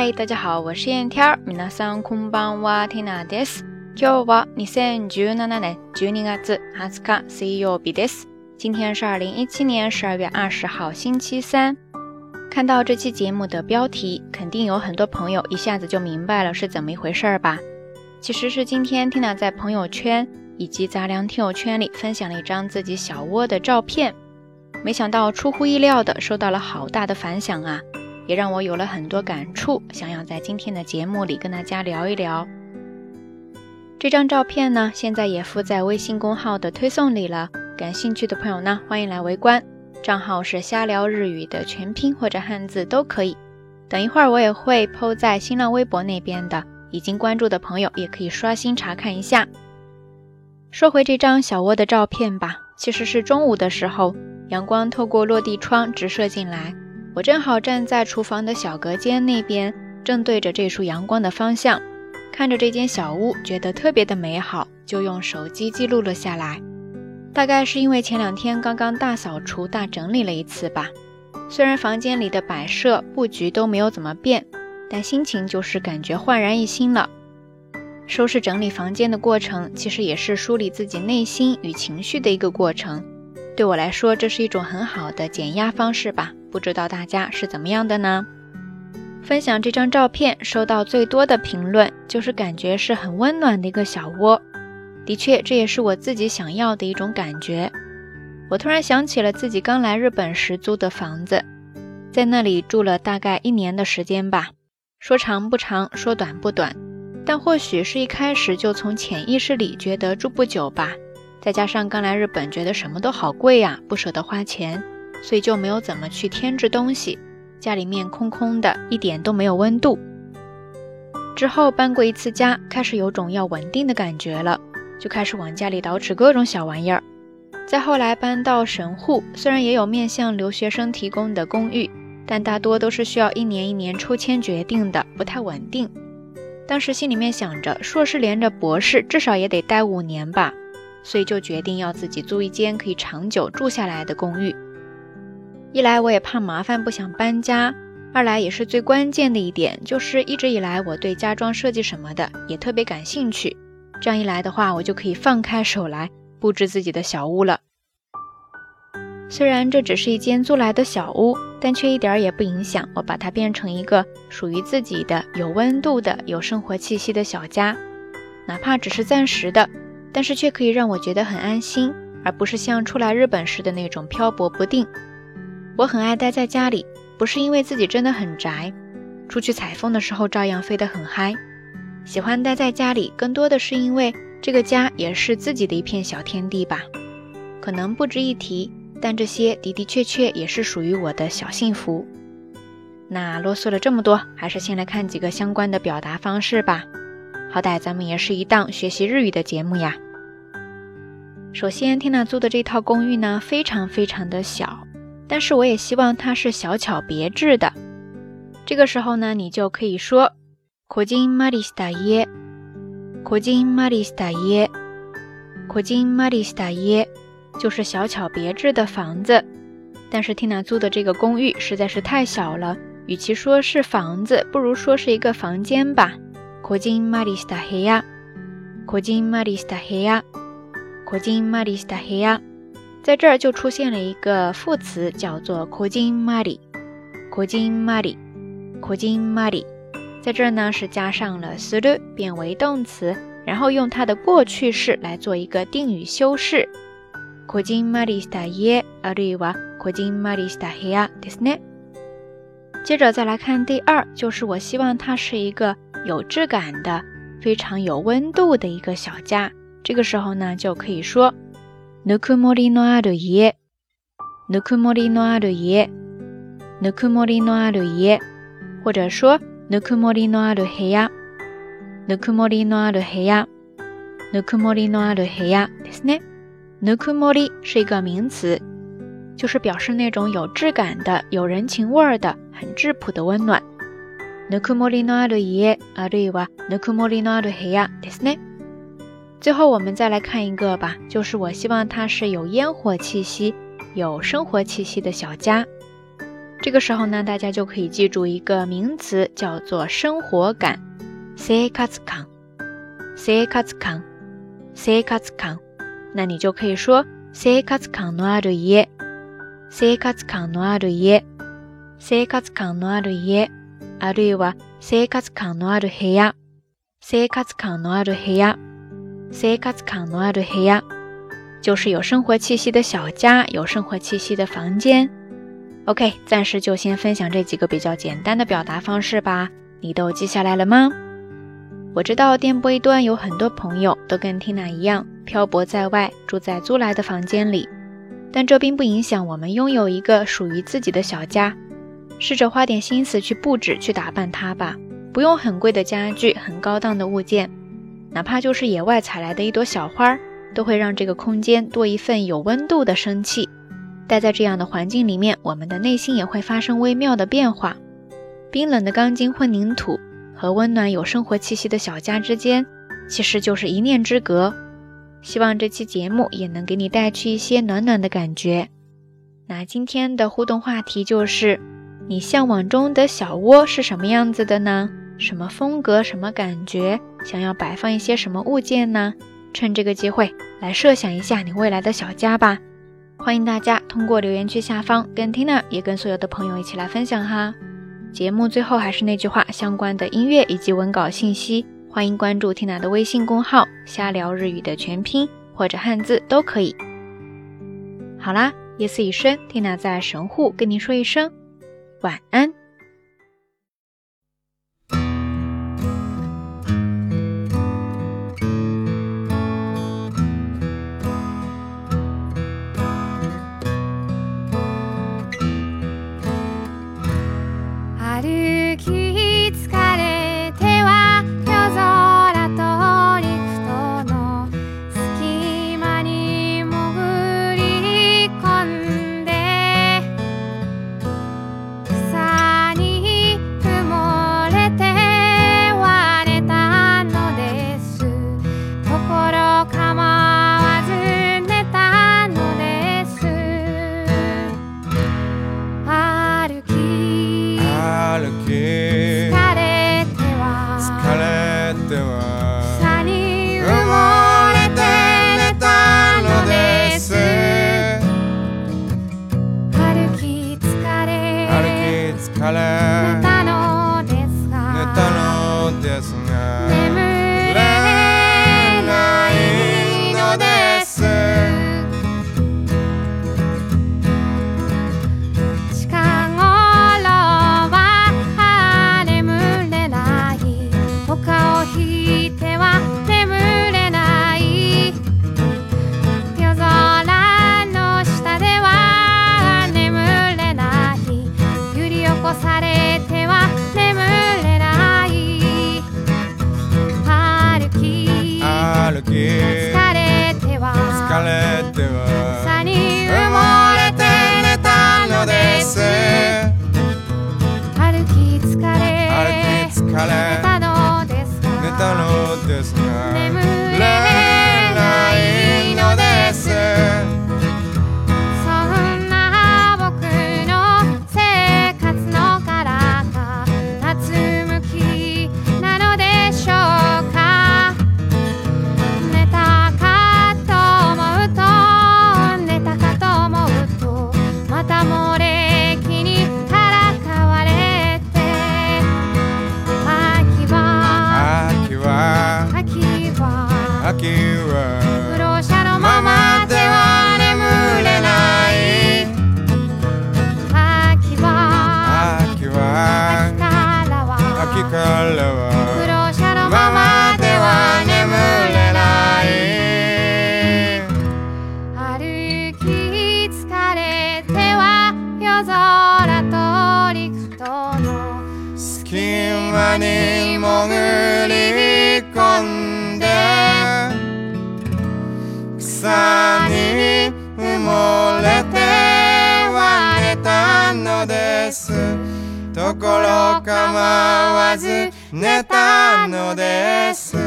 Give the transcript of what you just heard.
嗨，大家好，我是燕天儿。皆さんこんばんは、ティナです。今日は二千十七年十二月二十日水曜日です。今天是二零一七年十二月二十号，星期三。看到这期节目的标题，肯定有很多朋友一下子就明白了是怎么一回事儿吧？其实是今天 Tina 在朋友圈以及杂粮听友圈里分享了一张自己小窝的照片，没想到出乎意料的收到了好大的反响啊！ 也让我有了很多感触，想要在今天的节目里跟大家聊一聊。这张照片呢，现在也附在微信公号的推送里了，感兴趣的朋友呢，欢迎来围观。账号是瞎聊日语的全拼或者汉字都可以。等一会儿我也会 PO 在新浪微博那边的，已经关注的朋友也可以刷新查看一下。说回这张小窝的照片吧，其实是中午的时候，阳光透过落地窗直射进来。我正好站在厨房的小隔间那边，正对着这束阳光的方向，看着这间小屋，觉得特别的美好，就用手机记录了下来。大概是因为前两天刚刚大扫除、大整理了一次吧。虽然房间里的摆设布局都没有怎么变，但心情就是感觉焕然一新了。收拾整理房间的过程，其实也是梳理自己内心与情绪的一个过程。对我来说，这是一种很好的减压方式吧。不知道大家是怎么样的呢？分享这张照片收到最多的评论就是感觉是很温暖的一个小窝。的确，这也是我自己想要的一种感觉。我突然想起了自己刚来日本时租的房子，在那里住了大概一年的时间吧。说长不长，说短不短，但或许是一开始就从潜意识里觉得住不久吧。再加上刚来日本，觉得什么都好贵呀，不舍得花钱。所以就没有怎么去添置东西，家里面空空的，一点都没有温度。之后搬过一次家，开始有种要稳定的感觉了，就开始往家里捯饬各种小玩意儿。再后来搬到神户，虽然也有面向留学生提供的公寓，但大多都是需要一年一年抽签决定的，不太稳定。当时心里面想着，硕士连着博士，至少也得待五年吧，所以就决定要自己租一间可以长久住下来的公寓。一来我也怕麻烦，不想搬家；二来也是最关键的一点，就是一直以来我对家装设计什么的也特别感兴趣。这样一来的话，我就可以放开手来布置自己的小屋了。虽然这只是一间租来的小屋，但却一点也不影响我把它变成一个属于自己的、有温度的、有生活气息的小家。哪怕只是暂时的，但是却可以让我觉得很安心，而不是像初来日本时的那种漂泊不定。我很爱待在家里，不是因为自己真的很宅，出去采风的时候照样飞得很嗨。喜欢待在家里，更多的是因为这个家也是自己的一片小天地吧。可能不值一提，但这些的的确确也是属于我的小幸福。那啰嗦了这么多，还是先来看几个相关的表达方式吧。好歹咱们也是一档学习日语的节目呀。首先，天娜租的这套公寓呢，非常非常的小。但是我也希望它是小巧别致的。这个时候呢，你就可以说こじんまりした家，こじんまりした家，こじんまりした家，就是小巧别致的房子。但是缇娜租的这个公寓实在是太小了，与其说是房子，不如说是一个房间吧。こじんまりした部屋，こじんまりした部屋，こじんまりした部屋。 在这儿就出现了一个副词，叫做 kojin mari，kojin mari，kojin mari。在这儿呢是加上了 suru 变为动词，然后用它的过去式来做一个定语修饰。kojin mari sta ye ariwa kojin mari sta hea desne。接着再来看第二，就是我希望它是一个有质感的、非常有温度的一个小家。这个时候呢就可以说。ぬくもりのある家、ぬくもりのある家、ぬくもりのある家，或者说ぬくもりのある部屋、ぬくもりのある部屋、ぬくもりのある部屋。ですね。ぬくもり是一个名词，就是表示那种有质感的、有人情味儿的、很质朴的温暖。ぬくもりのある家、あるいはぬくもりのある部屋。ですね。最后我们再来看一个吧，就是我希望它是有烟火气息、有生活气息的小家。 这个时候呢，大家就可以記住一个名词，叫做生活感。生活感，生活感，生活感。那你就可以说生活感のある家，生活感のある家，生活感のある家。あるいは生活感のある部屋，生活感のある部屋， 生活感のある部屋。就是有生活气息的小家，有生活气息的房间。OK，暂时就先分享这几个比较简单的表达方式吧。你都记下来了吗？我知道电波一端有很多朋友都跟 Tina 一样漂泊在外，住在租来的房间里，但这并不影响我们拥有一个属于自己的小家。试着花点心思去布置、去打扮它吧，不用很贵的家具、很高档的物件， 哪怕就是野外采来的一朵小花。都会让这个空间多一份有温度的生气。待在这样的环境里面，我们的内心也会发生微妙的变化。冰冷的钢筋混凝土和温暖有生活气息的小家之间，其实就是一念之隔。希望这期节目也能给你带去一些暖暖的感觉。那今天的互动话题就是：你向往中的小窝是什么样子的呢？什么风格？什么感觉？想要摆放一些什么物件呢？趁这个机会来设想一下你未来的小家吧！欢迎大家通过留言区下方跟 Tina 也跟所有的朋友一起来分享哈。节目最后还是那句话，相关的音乐以及文稿信息，欢迎关注 Tina 的微信公号“瞎聊日语”的全拼或者汉字都可以。好啦，夜色已深，Tina 在神户跟您说一声晚安。tema 秋は。不老者のままでは眠れない。秋は。秋は。秋からは。不老者のままでは眠れない。歩き疲れては夜空と陸との隙間に潜る。です。ところ構わず寝たのです。